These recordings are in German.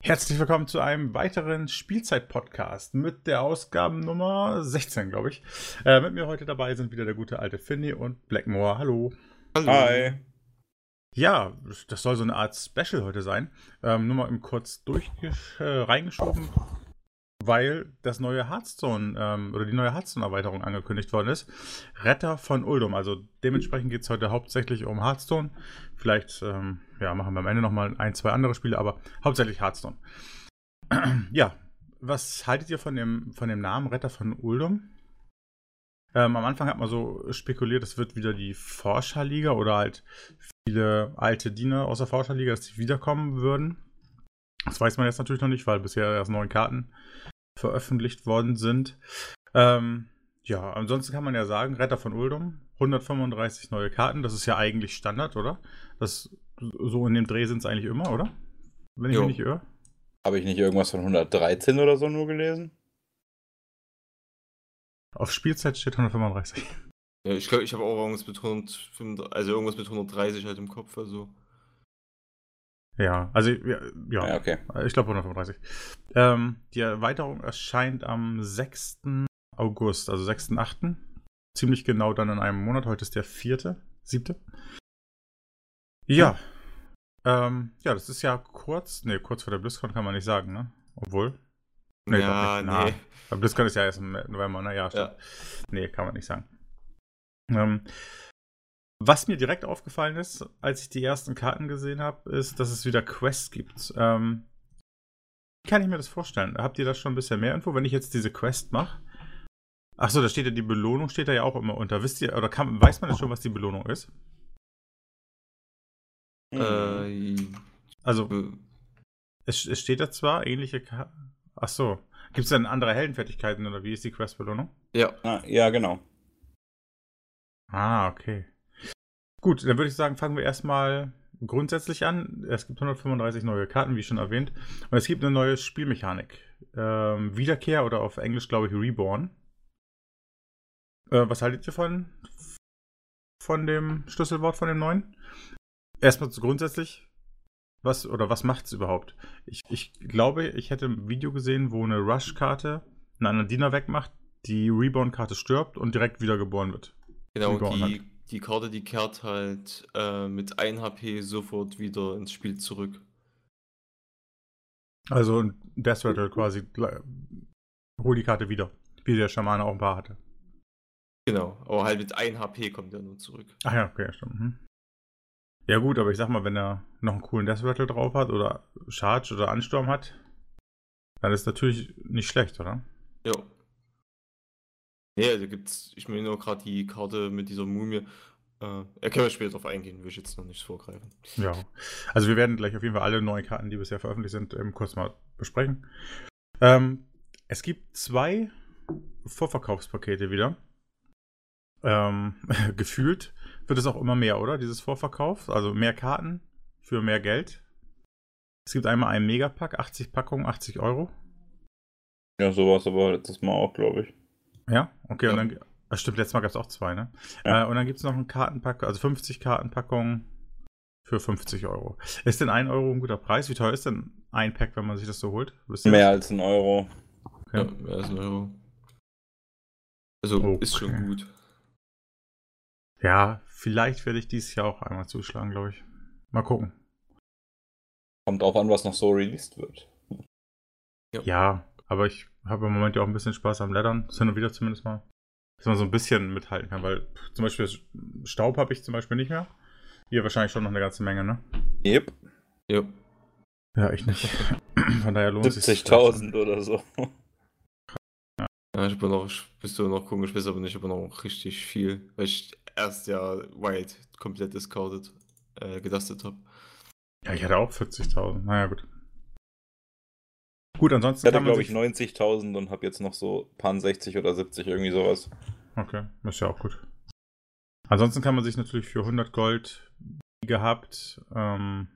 Herzlich willkommen zu einem weiteren Spielzeit-Podcast mit der Ausgabennummer 16, glaube ich. Äh, mit mir heute dabei sind wieder der gute alte Finny und Blackmore. Hallo. Hallo. Hi. Ja, das soll so eine Art Special heute sein. Ähm, nur mal kurz durch äh, reingeschoben weil das neue Hearthstone ähm, oder die neue Hearthstone-Erweiterung angekündigt worden ist. Retter von Uldum. Also dementsprechend geht es heute hauptsächlich um Hearthstone. Vielleicht ähm, ja, machen wir am Ende nochmal ein, zwei andere Spiele, aber hauptsächlich Hearthstone. ja, was haltet ihr von dem, von dem Namen Retter von Uldum? Ähm, am Anfang hat man so spekuliert, es wird wieder die Forscherliga oder halt viele alte Diener aus der Forscherliga, dass die wiederkommen würden. Das weiß man jetzt natürlich noch nicht, weil bisher erst neun Karten veröffentlicht worden sind. Ähm, ja, ansonsten kann man ja sagen, Retter von Uldum, 135 neue Karten, das ist ja eigentlich Standard, oder? Das, so in dem Dreh sind es eigentlich immer, oder? Wenn ich jo. mich nicht irre. Habe ich nicht irgendwas von 113 oder so nur gelesen? Auf Spielzeit steht 135. Ja, ich glaube, ich habe auch irgendwas mit 135, also irgendwas mit 130 halt im Kopf, also. Ja, also ja, ja. ja okay. ich glaube 135. Ähm, die Erweiterung erscheint am 6. August, also 6.8. Ziemlich genau dann in einem Monat. Heute ist der 4., 7. Ja. Hm. Ähm, ja, das ist ja kurz, ne, kurz vor der BlizzCon kann man nicht sagen, ne? Obwohl. Nee, ja, nee. Na, BlizzCon ist ja erst im November, ne? Ja, stimmt. Ja. Nee, kann man nicht sagen. Ähm, was mir direkt aufgefallen ist, als ich die ersten Karten gesehen habe, ist, dass es wieder Quests gibt. Ähm, wie kann ich mir das vorstellen? Habt ihr da schon ein bisschen mehr Info, wenn ich jetzt diese Quest mache? Achso, da steht ja die Belohnung, steht da ja auch immer unter. Wisst ihr, oder kann, weiß man jetzt schon, was die Belohnung ist? Äh, also, es, es, steht da zwar ähnliche Karten. Achso. Gibt es denn andere Heldenfertigkeiten oder wie ist die Quest-Belohnung? Ja. Ah, ja, genau. Ah, okay. Gut, dann würde ich sagen, fangen wir erstmal grundsätzlich an. Es gibt 135 neue Karten, wie schon erwähnt. Und es gibt eine neue Spielmechanik. Ähm, Wiederkehr oder auf Englisch, glaube ich, Reborn. Äh, was haltet ihr von, von dem Schlüsselwort von dem neuen? Erstmal grundsätzlich, was oder was macht es überhaupt? Ich, ich glaube, ich hätte ein Video gesehen, wo eine Rush-Karte einen Diener wegmacht, die Reborn-Karte stirbt und direkt wiedergeboren wird. Genau, Reborn die, hat die Karte, die kehrt halt äh, mit 1 HP sofort wieder ins Spiel zurück. Also Death Rattle quasi hol die Karte wieder, wie der Schamane auch ein paar hatte. Genau, aber halt mit 1 HP kommt er nur zurück. Ach ja, okay, stimmt. Mhm. Ja gut, aber ich sag mal, wenn er noch einen coolen Death Rattle drauf hat oder Charge oder Ansturm hat, dann ist natürlich nicht schlecht, oder? Ja. Nee, da gibt's, ich meine nur gerade die Karte mit dieser Mumie. Äh, er kann ja später darauf eingehen, will ich jetzt noch nicht vorgreifen. Ja, also wir werden gleich auf jeden Fall alle neuen Karten, die bisher veröffentlicht sind, ähm, kurz mal besprechen. Ähm, es gibt zwei Vorverkaufspakete wieder. Ähm, gefühlt wird es auch immer mehr, oder? Dieses Vorverkauf. Also mehr Karten für mehr Geld. Es gibt einmal einen Megapack, 80 Packungen, 80 Euro. Ja, so war es aber letztes Mal auch, glaube ich. Ja, okay, ja. und dann. Ach, stimmt, letztes Mal gab es auch zwei, ne? Ja. Äh, und dann gibt es noch einen Kartenpack, also 50 Kartenpackungen für 50 Euro. Ist denn ein Euro ein guter Preis? Wie teuer ist denn ein Pack, wenn man sich das so holt? Mehr als ein Euro. Okay. Ja, mehr als ein Euro. Also okay. ist schon gut. Ja, vielleicht werde ich dieses Jahr auch einmal zuschlagen, glaube ich. Mal gucken. Kommt auch an, was noch so released wird. Ja, ja aber ich habe im Moment ja auch ein bisschen Spaß am Leddern. Hin und wieder zumindest mal. Dass man so ein bisschen mithalten kann, weil zum Beispiel Staub habe ich zum Beispiel nicht mehr. Ihr wahrscheinlich schon noch eine ganze Menge, ne? Yep. Yep. Ja, ich nicht. Von daher lohnt es sich. 70.000 oder so. Ja, ich bin noch, bist du noch komisch, bist aber nicht, aber noch richtig viel, weil ich erst ja Wild komplett discounted äh, gedustet habe. Ja, ich hatte auch 40.000. Naja, gut. Gut, ansonsten. Ich hatte, glaube ich, 90.000 und habe jetzt noch so paar 60 oder 70, irgendwie sowas. Okay, ist ja auch gut. Ansonsten kann man sich natürlich für 100 Gold gehabt, ähm,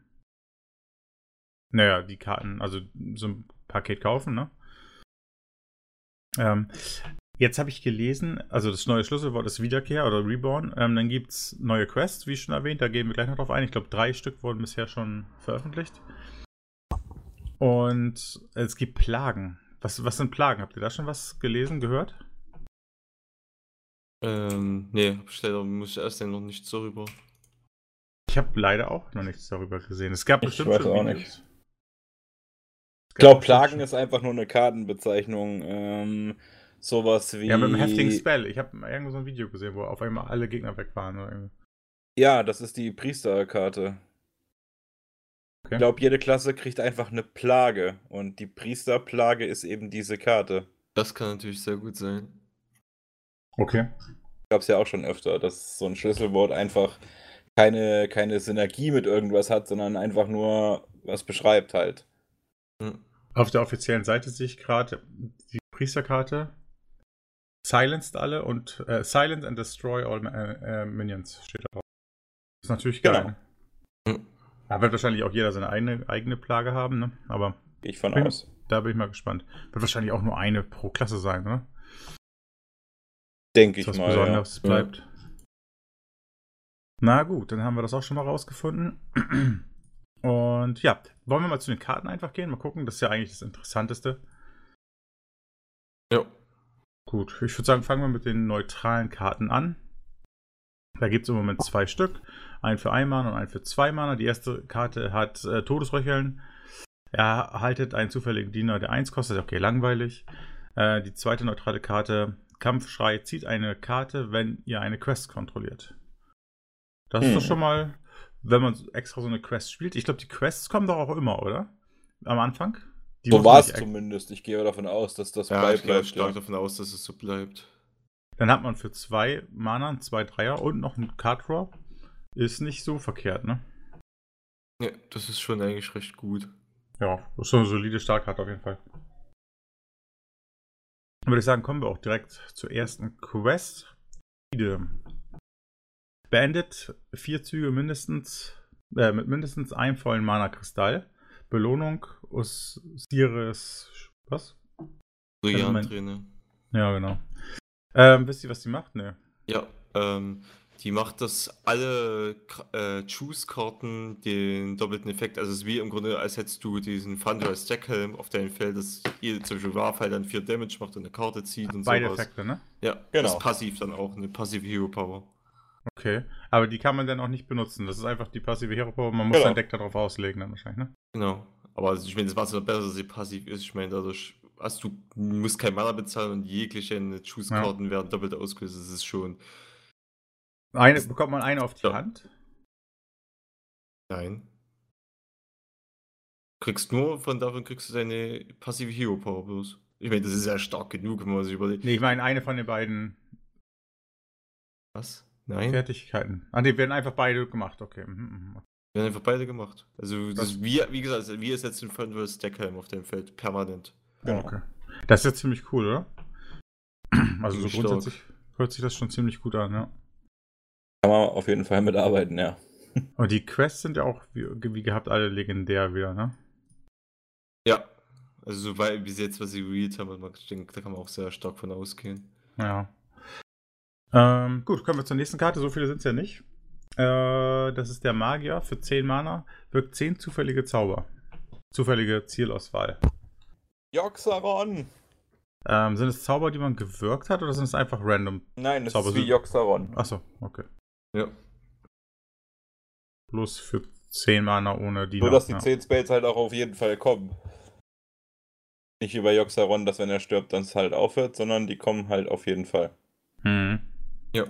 naja, die Karten, also so ein Paket kaufen, ne? Ähm, jetzt habe ich gelesen, also das neue Schlüsselwort ist Wiederkehr oder Reborn. Ähm, dann gibt es neue Quests, wie schon erwähnt, da gehen wir gleich noch drauf ein. Ich glaube, drei Stück wurden bisher schon veröffentlicht. Und es gibt Plagen. Was, was sind Plagen? Habt ihr da schon was gelesen, gehört? Ähm, nee, hab ich leider, muss ich erst noch nichts darüber. Ich habe leider auch noch nichts darüber gesehen. Es gab Ich bestimmt weiß schon auch Videos. nicht. Es Ich glaube, Plagen ist einfach nur eine Kartenbezeichnung. Ähm, sowas wie. Ja, mit einem heftigen Spell. Ich habe irgendwo so ein Video gesehen, wo auf einmal alle Gegner weg waren. Ja, das ist die Priesterkarte. Okay. Ich glaube, jede Klasse kriegt einfach eine Plage. Und die Priesterplage ist eben diese Karte. Das kann natürlich sehr gut sein. Okay. Gab es ja auch schon öfter, dass so ein Schlüsselwort einfach keine, keine Synergie mit irgendwas hat, sondern einfach nur was beschreibt halt. Auf der offiziellen Seite sehe ich gerade die Priesterkarte. Silenced alle und äh, Silence and Destroy all äh, äh, Minions steht da drauf. Ist natürlich geil. Genau. Da wird wahrscheinlich auch jeder seine eigene, eigene Plage haben, ne? Aber Gehe ich von Ja. aus. da bin ich mal gespannt. Wird wahrscheinlich auch nur eine pro Klasse sein, ne? Denke ich was mal. Ja. Besonderes bleibt. Na gut, dann haben wir das auch schon mal rausgefunden. Und ja, wollen wir mal zu den Karten einfach gehen? Mal gucken, das ist ja eigentlich das Interessanteste. Ja. Gut, ich würde sagen, fangen wir mit den neutralen Karten an. Da gibt es im Moment zwei Stück. Einen für ein Mana und einen für zwei Mana. Die erste Karte hat äh, Todesröcheln. Er erhaltet einen zufälligen Diener, der 1 kostet. Okay, langweilig. Äh, die zweite neutrale Karte, Kampfschrei, zieht eine Karte, wenn ihr eine Quest kontrolliert. Das ist Hm. doch schon mal, wenn man extra so eine Quest spielt. Ich glaube, die Quests kommen doch auch immer, oder? Am Anfang? Die So war es zumindest. Ich gehe davon aus, dass das Ja, bleibt. ich gehe stark ja. davon aus, dass es so bleibt. Dann hat man für zwei Mana zwei Dreier und noch einen Card Draw. Ist nicht so verkehrt, ne? Ja, das ist schon eigentlich recht gut. Ja, das ist schon eine solide Startkarte auf jeden Fall. Dann würde ich sagen, kommen wir auch direkt zur ersten Quest. Beendet vier Züge mindestens, äh, mit mindestens einem vollen Mana-Kristall. Belohnung Osiris. Was? Brillant mein- Trainer. Ja, genau. Ähm, wisst ihr, was die macht? Ne. Ja, ähm, die macht, dass alle äh, Choose-Karten den doppelten Effekt, also es ist wie im Grunde, als hättest du diesen Thunder Stackhelm auf deinem Feld, dass jede zum Beispiel Warfall dann 4 Damage macht und eine Karte zieht und Beide sowas. Effekte, ne? Ja, Genau. das ist passiv dann auch, eine passive Hero Power. Okay. Aber die kann man dann auch nicht benutzen. Das ist einfach die passive Hero Power. Man muss Genau. sein Deck darauf auslegen, dann wahrscheinlich, ne? Genau. Aber ich meine, das macht es noch besser, dass sie passiv ist. Ich meine, dadurch hast du, musst kein Mana bezahlen und jegliche Choose-Karten werden doppelt ausgelöst. Das ist schon. Eine, bekommt man eine auf die Ja. Hand? Nein. Kriegst nur, von davon kriegst du deine passive Hero Power bloß. Ich meine, das ist ja stark genug, wenn man sich überlegt. Nee, ich meine eine von den beiden Was? Nein? Fertigkeiten. Ah, die werden einfach beide gemacht, okay. Mhm, mhm. Wir haben einfach beide gemacht. Also, das, Das- wie, wie gesagt, also wir setzen Frontal Stackhelm auf dem Feld, permanent. Genau. Okay. Das ist jetzt ziemlich cool, oder? Also so stark. grundsätzlich hört sich das schon ziemlich gut an, ja. Kann man auf jeden Fall mitarbeiten, ja. Und die Quests sind ja auch, wie, wie gehabt, alle legendär wieder, ne? Ja. Also, weil bis jetzt, was sie read haben, ich denke, da kann man auch sehr stark von ausgehen. Ja. Ähm, gut, kommen wir zur nächsten Karte. So viele sind es ja nicht. Äh, das ist der Magier für 10 Mana. Wirkt 10 zufällige Zauber. Zufällige Zielauswahl. Joxaron! Ähm, sind es Zauber, die man gewirkt hat oder sind es einfach random? Nein, das Zauber ist wie Joxaron. Achso, okay. Ja. Bloß für 10 Mana ohne die. Nur, dass die 10 Spells halt auch auf jeden Fall kommen. Nicht bei Joxaron, dass wenn er stirbt, dann es halt aufhört, sondern die kommen halt auf jeden Fall. Hm. Ja.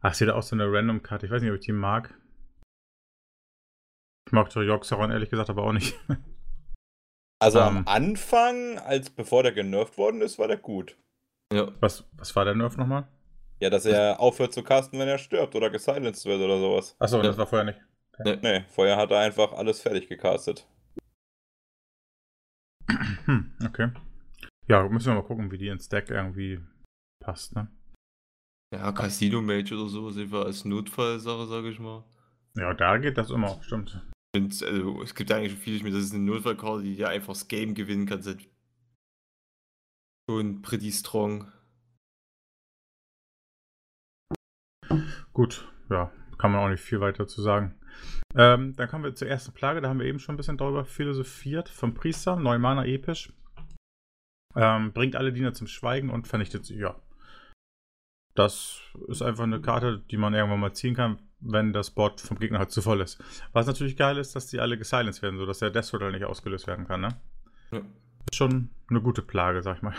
Ach, ist hier auch so eine Random-Karte. Ich weiß nicht, ob ich die mag. Ich mag doch Joxeron ehrlich gesagt aber auch nicht. Also Ähm. am Anfang, als bevor der genervt worden ist, war der gut. Ja. Was, was war der Nerf nochmal? Ja, dass er aufhört zu casten, wenn er stirbt oder gesilenced wird oder sowas. Achso, Ja. das war vorher nicht. Nee, vorher hat er einfach alles fertig gecastet. Hm, okay. Ja, müssen wir mal gucken, wie die ins Deck irgendwie passt, ne? Ja, Casino Mage oder sowas, einfach als Notfallsache, sage ich mal. Ja, da geht das immer, stimmt. Ich find, also, es gibt eigentlich viele, ich meine, das ist eine Notfallkarte, die ja einfach das Game gewinnen kann. Seit schon pretty strong. Gut, ja, kann man auch nicht viel weiter zu sagen. Ähm, dann kommen wir zur ersten Plage, da haben wir eben schon ein bisschen darüber philosophiert. Vom Priester, Neumana episch. Ähm, bringt alle Diener zum Schweigen und vernichtet sie. Ja. Das ist einfach eine Karte, die man irgendwann mal ziehen kann, wenn das Board vom Gegner halt zu voll ist. Was natürlich geil ist, dass die alle gesilenced werden, sodass der Death Rattle nicht ausgelöst werden kann, ne? Ja. Ist schon eine gute Plage, sag ich mal.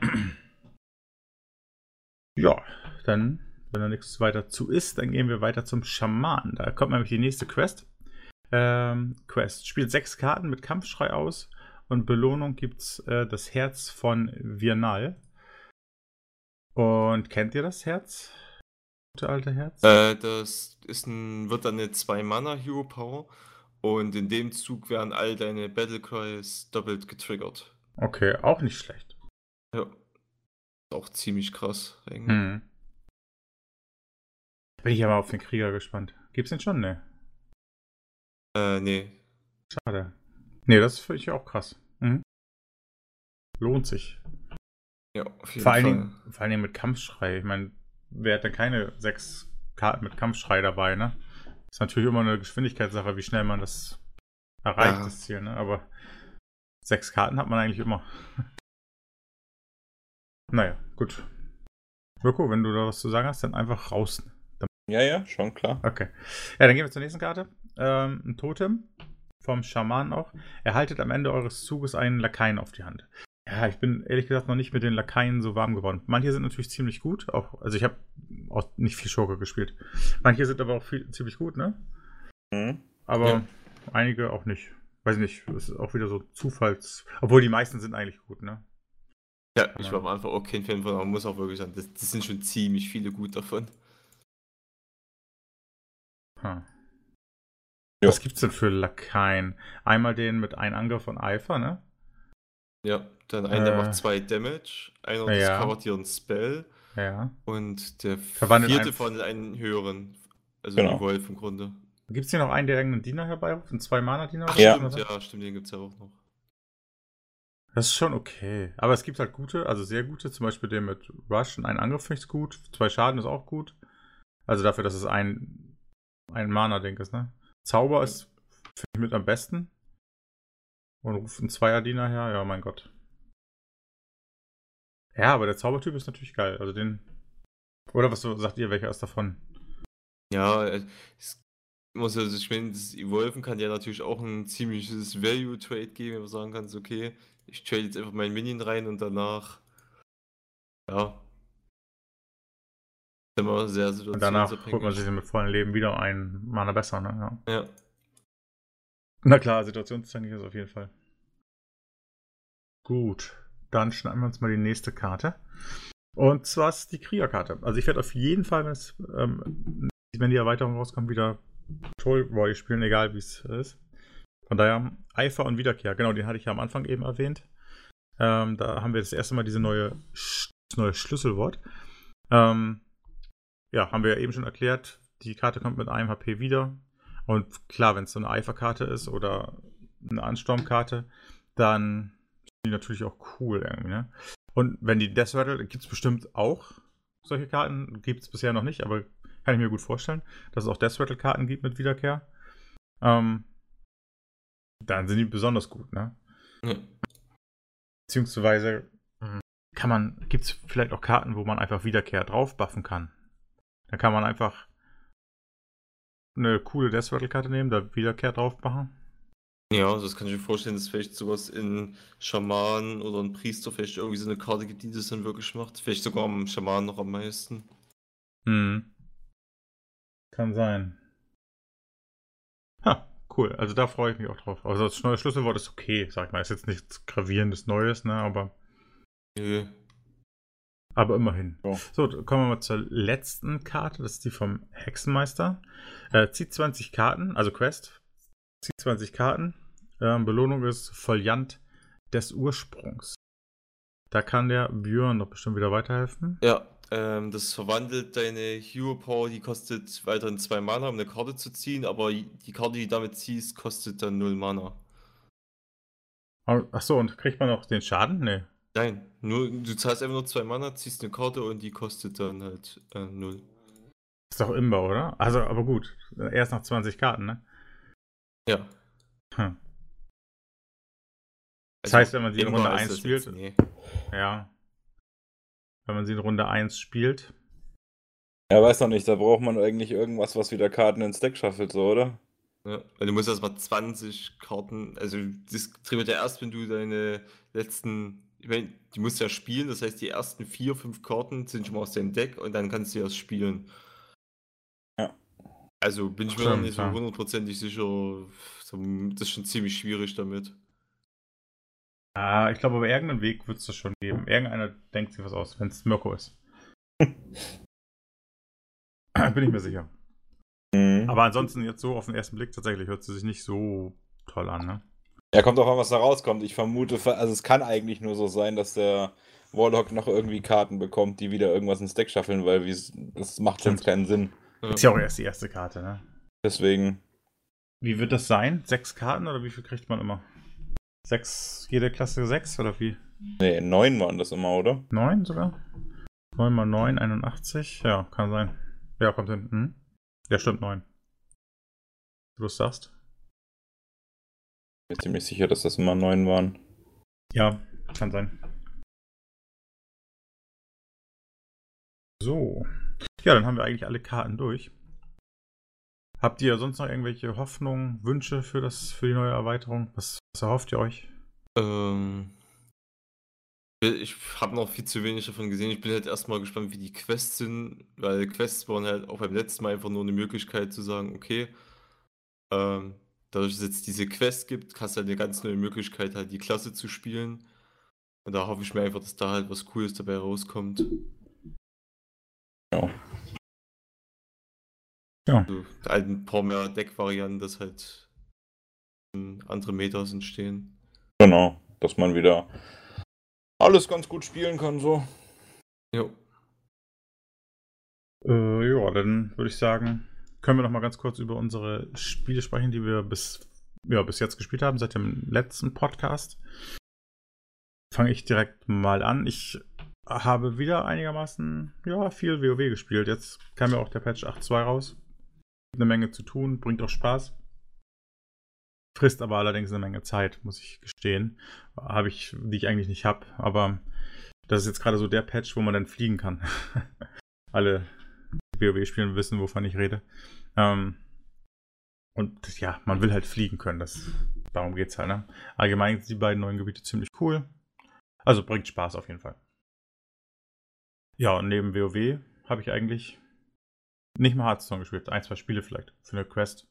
ja, dann, wenn da nichts weiter zu ist, dann gehen wir weiter zum Schaman. Da kommt nämlich die nächste Quest. Ähm, Quest. Spielt sechs Karten mit Kampfschrei aus und Belohnung gibt's äh, das Herz von Virnal. Und kennt ihr das Herz? Gute alte Herz? Äh, das ist ein, wird dann eine 2-Mana-Hero Power und in dem Zug werden all deine Battlecries doppelt getriggert. Okay, auch nicht schlecht. Ja. Ist auch ziemlich krass. eigentlich. Hm. Bin ich aber auf den Krieger gespannt. Gibt's den schon? Ne. Äh, nee. Schade. Nee, das finde ich auch krass. Mhm. Lohnt sich. Ja, auf jeden Vor allen, Fall. Dingen, vor allen Dingen mit Kampfschrei. Ich meine, wer hat denn keine sechs Karten mit Kampfschrei dabei, ne? Ist natürlich immer eine Geschwindigkeitssache, wie schnell man das erreicht, Ja. das Ziel, ne? Aber sechs Karten hat man eigentlich immer. naja, gut. Mirko, wenn du da was zu sagen hast, dann einfach raus. Ja, ja, schon klar. Okay. Ja, dann gehen wir zur nächsten Karte. Ähm, ein Totem vom Schaman auch. Erhaltet am Ende eures Zuges einen Lakaien auf die Hand. Ja, ich bin ehrlich gesagt noch nicht mit den Lakaien so warm geworden. Manche sind natürlich ziemlich gut. Auch, also ich habe auch nicht viel Schurke gespielt. Manche sind aber auch viel, ziemlich gut, ne? Mhm. Aber Ja. einige auch nicht. Weiß nicht, das ist auch wieder so Zufalls. Obwohl die meisten sind eigentlich gut, ne? Ja, ich war am Anfang auch kein Fan von, aber man muss auch wirklich sagen, das, das sind schon ziemlich viele gut davon. Hm. Was gibt's denn für Lakaien? Einmal den mit einem Angriff von Eifer, ne? Ja, dann einer der Äh. macht zwei Damage, einer Ja. discovert dir einen Spell Ja. und der Verwandelt vierte einen- von einen höheren. Also Genau. die Wolf im Grunde. Gibt's hier noch einen, der irgendeinen Diener herbeiruft? Einen Zwei-Mana-Diener? Ach, Ja. stimmt, ja, stimmt, den gibt's ja auch noch. Das ist schon okay. Aber es gibt halt gute, also sehr gute, zum Beispiel den mit Rush und einen Angriff finde ich gut. Zwei Schaden ist auch gut. Also dafür, dass es ein, ein Mana-Ding ist, ne? Zauber ist, finde ich, mit am besten. Und ruft einen Zweier-Diener her, ja, mein Gott. Ja, aber der Zaubertyp ist natürlich geil. Also den. Oder was sagt ihr, welcher ist davon? Ja, äh, es muss also, ich meine, das Evolven kann ja natürlich auch ein ziemliches Value-Trade geben, wenn man sagen kann, okay, ich trade jetzt einfach meinen Minion rein und danach, ja, immer sehr Und danach holt man sich mit vollen Leben wieder ein Mana besser, ne? Ja. Ja, Na klar, situationsabhängig ist auf jeden Fall. Gut, dann schneiden wir uns mal die nächste Karte. Und zwar ist die Kriegerkarte. Also ich werde auf jeden Fall, wenn, es, ähm, wenn die Erweiterung rauskommt, wieder Troll Roy spielen, egal wie es ist. Von daher Eifer und Wiederkehr. Genau, den hatte ich ja am Anfang eben erwähnt. Ähm, da haben wir das erste Mal diese neue, Sch- neue Schlüsselwort. Ähm, ja, haben wir ja eben schon erklärt. Die Karte kommt mit einem HP wieder. Und klar, wenn es so eine Eiferkarte ist oder eine Ansturmkarte, dann sind die natürlich auch cool irgendwie, ne? Und wenn die Death Rattle, gibt es bestimmt auch solche Karten, gibt es bisher noch nicht, aber kann ich mir gut vorstellen, dass es auch Death Rattle Karten gibt mit Wiederkehr. Ähm, dann sind die besonders gut, ne? ja. Beziehungsweise mh, kann man, gibt es vielleicht auch Karten, wo man einfach Wiederkehr drauf buffen kann. Da kann man einfach eine coole Death Rattle Karte nehmen, da Wiederkehr drauf machen. Ja, also das kann ich mir vorstellen, dass vielleicht sowas in Schaman oder ein Priester vielleicht irgendwie so eine Karte gibt, die das dann wirklich macht. Vielleicht sogar am Schaman noch am meisten. Hm. Kann sein. Ha, cool. Also da freue ich mich auch drauf. Also das neue Schlüsselwort ist okay, sag mal. Ist jetzt nichts gravierendes Neues, ne? Aber, Nö. Aber immerhin. So. So, kommen wir mal zur letzten Karte. Das ist die vom Hexenmeister. Äh, zieht 20 Karten, also Quest. Zieht 20 Karten. Ähm, Belohnung ist Foliant des Ursprungs. Da kann der Björn doch bestimmt wieder weiterhelfen. Ja, ähm, das verwandelt deine Hero Power, die kostet weiterhin zwei Mana, um eine Karte zu ziehen, aber die Karte, die du damit ziehst, kostet dann null Mana. Achso, und kriegt man noch den Schaden? Nee. Nein, nur, du zahlst einfach nur zwei Mana, ziehst eine Karte und die kostet dann halt äh, null. Ist doch Imba, oder? Also, aber gut. Erst nach 20 Karten, ne? Ja. Hm. Das Also, heißt, wenn man sie in Runde ist 1 das spielt, jetzt- nee. ja. Wenn man sie in Runde 1 spielt, Ja, weiß noch nicht, da braucht man eigentlich irgendwas, was wieder Karten ins Deck schaffelt, so, oder? Ja, weil du musst erstmal 20 Karten, also das triggert ja erst, wenn du deine letzten, ich meine, die musst du ja spielen, das heißt, die ersten vier, fünf Karten sind schon mal aus deinem Deck und dann kannst du erst spielen. Ja. Also bin ich mir noch Stimmt, nicht so ja. hundertprozentig sicher, das ist schon ziemlich schwierig damit. Ah, ich glaube, aber irgendeinen Weg wird es das schon geben. Irgendeiner denkt sich was aus, wenn es Mirko ist. Bin ich mir sicher. Mhm. Aber ansonsten jetzt so auf den ersten Blick tatsächlich hört sie sich nicht so toll an, ne? Ja, kommt auch an, was da rauskommt. Ich vermute, also es kann eigentlich nur so sein, dass der Warlock noch irgendwie Karten bekommt, die wieder irgendwas ins Deck schaffeln, weil das macht sonst keinen Sinn. Ist ja auch erst die erste Karte, ne? Deswegen, Wie wird das sein? Sechs Karten oder wie viel kriegt man immer? Sechs, jede Klasse sechs oder wie? nee, neun waren das immer, oder? Neun sogar? Neun mal neun, 81? Ja, kann sein. Ja, kommt hin. Hm? Ja, stimmt, neun. Du es sagst? Ich bin ziemlich sicher, dass das immer neun waren. Ja, kann sein. So. Ja, dann haben wir eigentlich alle Karten durch. Habt ihr sonst noch irgendwelche Hoffnungen, Wünsche für, das, für die neue Erweiterung? Was, was erhofft ihr euch? Ähm, ich habe noch viel zu wenig davon gesehen. Ich bin halt erstmal gespannt, wie die Quests sind, weil Quests waren halt auch beim letzten Mal einfach nur eine Möglichkeit zu sagen, okay, ähm, dadurch, dass es jetzt diese Quest gibt, hast du halt eine ganz neue Möglichkeit, halt die Klasse zu spielen. Und da hoffe ich mir einfach, dass da halt was Cooles dabei rauskommt. Ja. Ja. Also, halt ein paar mehr Deckvarianten, dass halt andere Metas entstehen. Genau, dass man wieder alles ganz gut spielen kann, so. Jo. Äh, ja, dann würde ich sagen, können wir noch mal ganz kurz über unsere Spiele sprechen, die wir bis, ja, bis jetzt gespielt haben, seit dem letzten Podcast. Fange ich direkt mal an. Ich habe wieder einigermaßen, ja, viel WoW gespielt. Jetzt kam ja auch der Patch 8.2 raus. Eine Menge zu tun, bringt auch Spaß. Frisst aber allerdings eine Menge Zeit, muss ich gestehen. Habe ich, die ich eigentlich nicht habe. Aber das ist jetzt gerade so der Patch, wo man dann fliegen kann. Alle, WoW spielen, wissen, wovon ich rede. Ähm, und ja, man will halt fliegen können. Das, darum geht's halt. Ne? Allgemein sind die beiden neuen Gebiete ziemlich cool. Also bringt Spaß auf jeden Fall. Ja, und neben WoW habe ich eigentlich nicht mal Hearthstone gespielt. Ein, zwei Spiele vielleicht für eine Quest.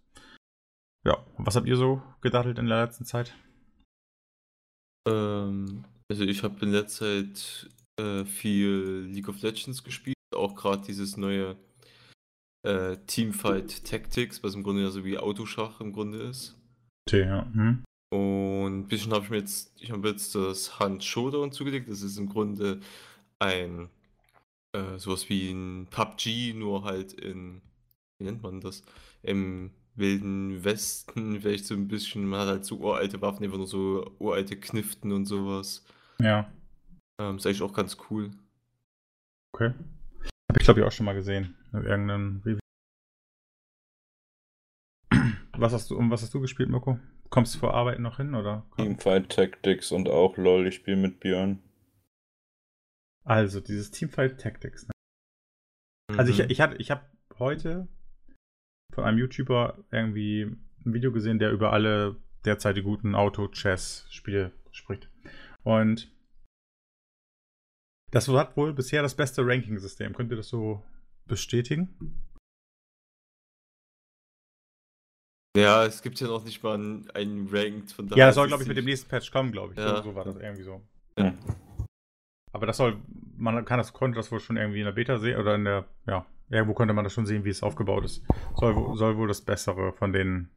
Ja, was habt ihr so gedattelt in der letzten Zeit? Ähm, also ich habe in letzter Zeit äh, viel League of Legends gespielt, auch gerade dieses neue äh, Teamfight Tactics, was im Grunde ja so wie Autoschach im Grunde ist. Ja. Hm? Und ein bisschen habe ich mir jetzt, ich habe jetzt das Hand Showdown zugelegt. Das ist im Grunde ein äh, sowas wie ein PUBG, nur halt in, wie nennt man das? Im Wilden Westen, vielleicht so ein bisschen, man hat halt so uralte Waffen, einfach nur so uralte Kniften und sowas. Ja, Ähm, ist eigentlich auch ganz cool. okay. Habe ich glaube ich auch schon mal gesehen. In irgendeinem Review. Was hast du, um was hast du gespielt, Mirko? Kommst du vor Arbeit noch hin, oder? Teamfight Tactics und auch LOL, ich spiele mit Björn. Also, dieses Teamfight Tactics. Ne? Also ich, Mhm. ich, hatte- ich habe heute von einem YouTuber irgendwie ein Video gesehen, der über alle derzeit die guten Auto-Chess-Spiele spricht. Und das hat wohl bisher das beste Ranking-System. Könnt ihr das so bestätigen? Ja, es gibt ja noch nicht mal einen, einen Ranked von Ja, daher das soll, glaube ich, mit dem nächsten Patch kommen, glaube ich. Ja. So, so war das irgendwie so. Ja. Hm. Aber das soll, man kann das, konnte das wohl schon irgendwie in der Beta sehen oder in der, ja, irgendwo konnte man das schon sehen, wie es aufgebaut ist. Soll, soll wohl das Bessere von den,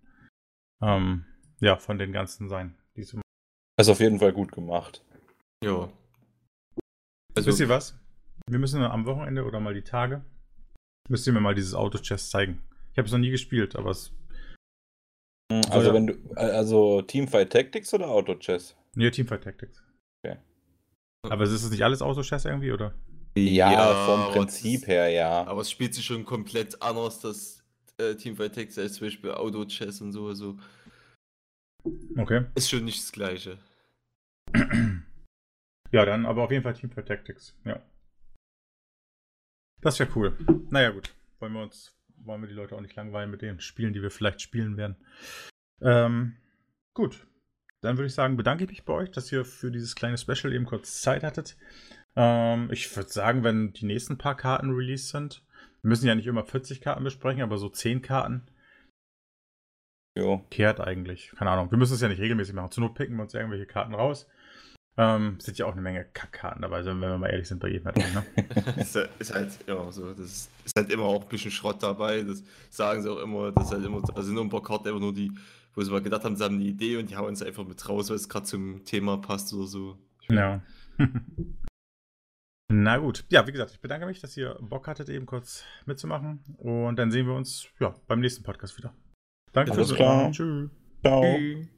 ähm, ja, von den ganzen sein. Die es Ist auf jeden Fall gut gemacht. Ja. Also, Wisst ihr was? Wir müssen am Wochenende oder mal die Tage, müsst ihr mir mal dieses Auto-Chess zeigen. Ich habe es noch nie gespielt, aber es, Also ja. wenn du, also Teamfight Tactics oder Auto Chess? nee, Teamfight Tactics. Okay. Aber ist es nicht alles Auto-Chess irgendwie, oder? Ja, vom aber Prinzip her, ja. Aber es spielt sich schon komplett anders, das äh, Teamfight Tactics, als zum Beispiel Auto-Chess und so. Also Okay. ist schon nicht das Gleiche. Ja, dann aber auf jeden Fall Team for Tactics. Ja. Das wäre cool. Naja, gut. Wollen wir uns, wollen wir die Leute auch nicht langweilen mit den Spielen, die wir vielleicht spielen werden. Ähm, gut. Dann würde ich sagen, bedanke ich mich bei euch, dass ihr für dieses kleine Special eben kurz Zeit hattet. Ähm, ich würde sagen, wenn die nächsten paar Karten released sind, wir müssen ja nicht immer 40 Karten besprechen, aber so 10 Karten Jo. kehrt eigentlich. Keine Ahnung. Wir müssen es ja nicht regelmäßig machen. Zur Not picken wir uns irgendwelche Karten raus. Ähm, sind ja auch eine Menge Kackkarten dabei, wenn wir mal ehrlich sind bei jedem. Add-on, Ne? ist, halt- ist halt immer so. Das ist halt immer auch ein bisschen Schrott dabei. Das sagen sie auch immer. Das ist halt immer, also nur ein paar Karten einfach nur die, wo sie mal gedacht haben, sie haben eine Idee und die hauen es einfach mit raus, weil es gerade zum Thema passt oder so. Ja. Na gut. Ja, wie gesagt, ich bedanke mich, dass ihr Bock hattet, eben kurz mitzumachen. Und dann sehen wir uns ja, beim nächsten Podcast wieder. Danke Alles fürs klar. Zuhören. Tschüss. Ciao. Tschüss.